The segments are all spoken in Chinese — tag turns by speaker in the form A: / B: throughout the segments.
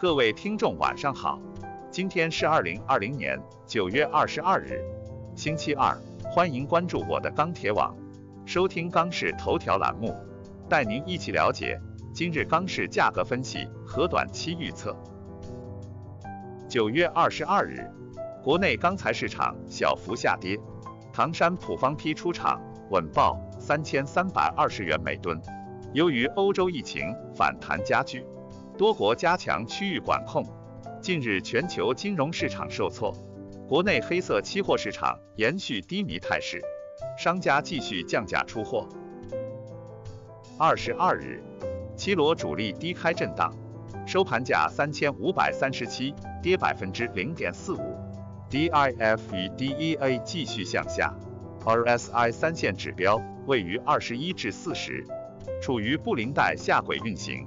A: 各位听众晚上好，今天是二零二零年九月二十二日，星期二，欢迎关注我的钢铁网，收听钢市头条栏目，带您一起了解今日钢市价格分析和短期预测。九月二十二日，国内钢材市场小幅下跌，唐山普方坯出厂稳报三千三百二十元每吨，由于欧洲疫情反弹加剧。多国加强区域管控，近日全球金融市场受挫，国内黑色期货市场延续低迷态势，商家继续降价出货。二十二日，七罗主力低开震荡，收盘价三千五百三十七，跌百分之零点四五。DIF 与 DEA 继续向下，RSI 三线指标位于二十一至四十，处于布林带下轨运行。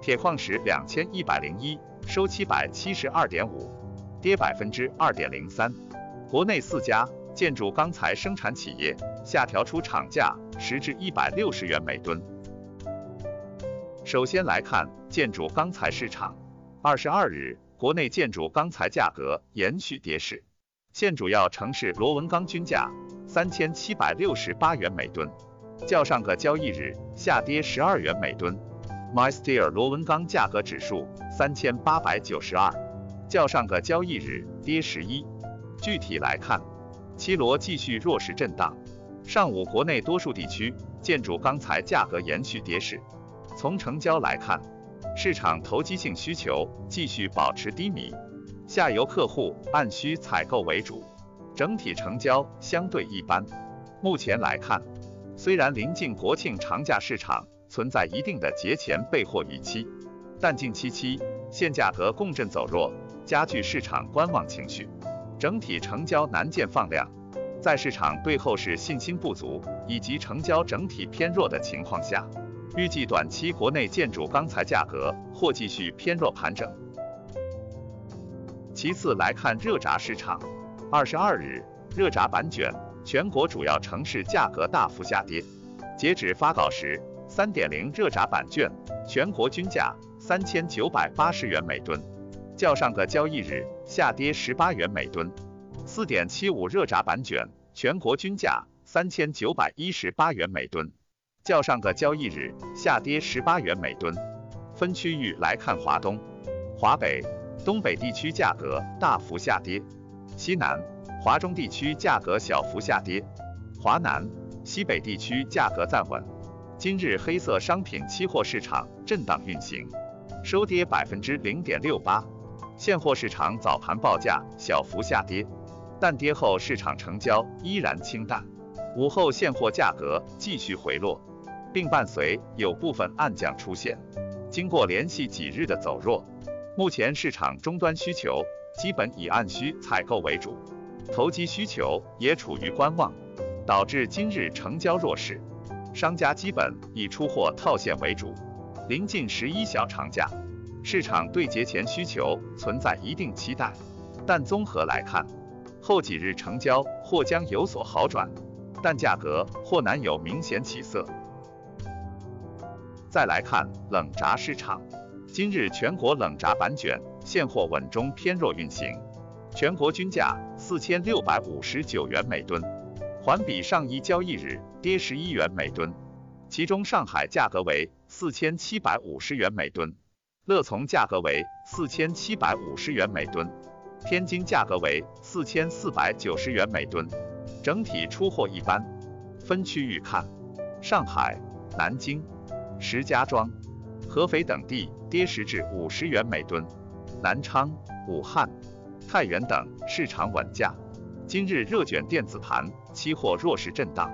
A: 铁矿石两千一百零一收七百七十二点五，跌百分之二点零三。国内四家建筑钢材生产企业下调出厂价十至一百六十元每吨。首先来看建筑钢材市场，二十二日国内建筑钢材价格延续跌势，现主要城市螺纹钢均价三千七百六十八元每吨，较上个交易日下跌十二元每吨。MySteel 螺纹钢价格指数三千八百九十二，较上个交易日跌十一。具体来看，七螺继续弱势震荡。上午国内多数地区建筑钢材价格延续跌势。从成交来看，市场投机性需求继续保持低迷，下游客户按需采购为主，整体成交相对一般。目前来看，虽然临近国庆长假，市场。存在一定的节前备货预期，但近期期现价格共振走弱，加剧市场观望情绪，整体成交难见放量。在市场对后市信心不足以及成交整体偏弱的情况下，预计短期国内建筑钢材价格或继续偏弱盘整。其次来看热轧市场，二十二日热轧板卷全国主要城市价格大幅下跌，截止发稿时。三点零热轧板卷全国均价三千九百八十元每吨，较上个交易日下跌十八元每吨。四点七五热轧板卷全国均价三千九百一十八元每吨，较上个交易日下跌十八元每吨。分区域来看，华东、华北、东北地区价格大幅下跌，西南、华中地区价格小幅下跌，华南、西北地区价格暂稳。今日黑色商品期货市场震荡运行，收跌百分之零点六八。现货市场早盘报价小幅下跌，但跌后市场成交依然清淡。午后现货价格继续回落，并伴随有部分暗降出现。经过连续几日的走弱，目前市场终端需求基本以按需采购为主，投机需求也处于观望，导致今日成交弱势。商家基本以出货套现为主，临近十一小长假，市场对节前需求存在一定期待，但综合来看，后几日成交或将有所好转，但价格或难有明显起色。再来看冷轧市场，今日全国冷轧板卷现货稳中偏弱运行，全国均价四千六百五十九元每吨。环比上一交易日跌十一元每吨，其中上海价格为四千七百五十元每吨，乐从价格为四千七百五十元每吨，天津价格为四千四百九十元每吨，整体出货一般。分区域看，上海、南京、石家庄、合肥等地跌十至五十元每吨，南昌、武汉、太原等市场稳价。今日热卷电子盘期货弱势震荡，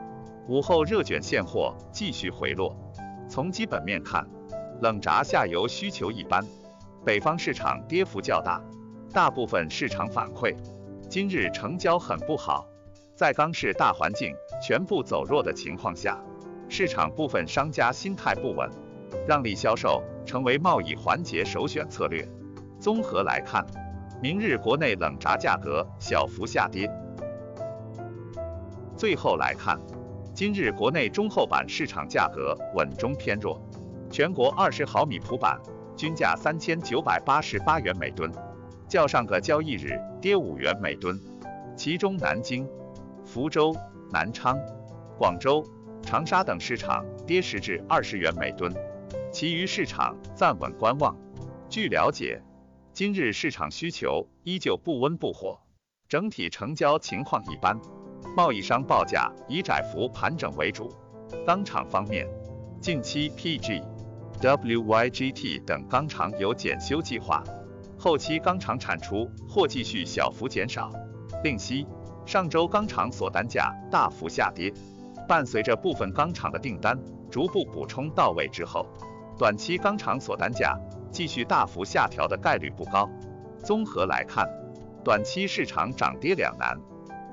A: 午后热卷现货继续回落。从基本面看，冷轧下游需求一般，北方市场跌幅较大，大部分市场反馈今日成交很不好。在钢市大环境全部走弱的情况下，市场部分商家心态不稳，让利销售成为贸易环节首选策略。综合来看，明日国内冷轧价格小幅下跌。最后来看，今日国内中厚板市场价格稳中偏弱，全国二十毫米普板均价三千九百八十八元每吨，较上个交易日跌五元每吨。其中南京、福州、南昌、广州、长沙等市场跌十至二十元每吨，其余市场暂稳观望。据了解，今日市场需求依旧不温不火，整体成交情况一般，贸易商报价以窄幅盘整为主。钢厂方面，近期 PG、WYGT 等钢厂有检修计划，后期钢厂产出或继续小幅减少。另悉，上周钢厂锁单价大幅下跌，伴随着部分钢厂的订单逐步补充到位之后，短期钢厂锁单价。继续大幅下调的概率不高。综合来看，短期市场涨跌两难，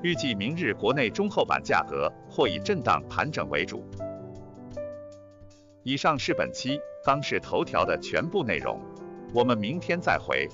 A: 预计明日国内中厚板价格或以震荡盘整为主。以上是本期当市头条的全部内容，我们明天再会。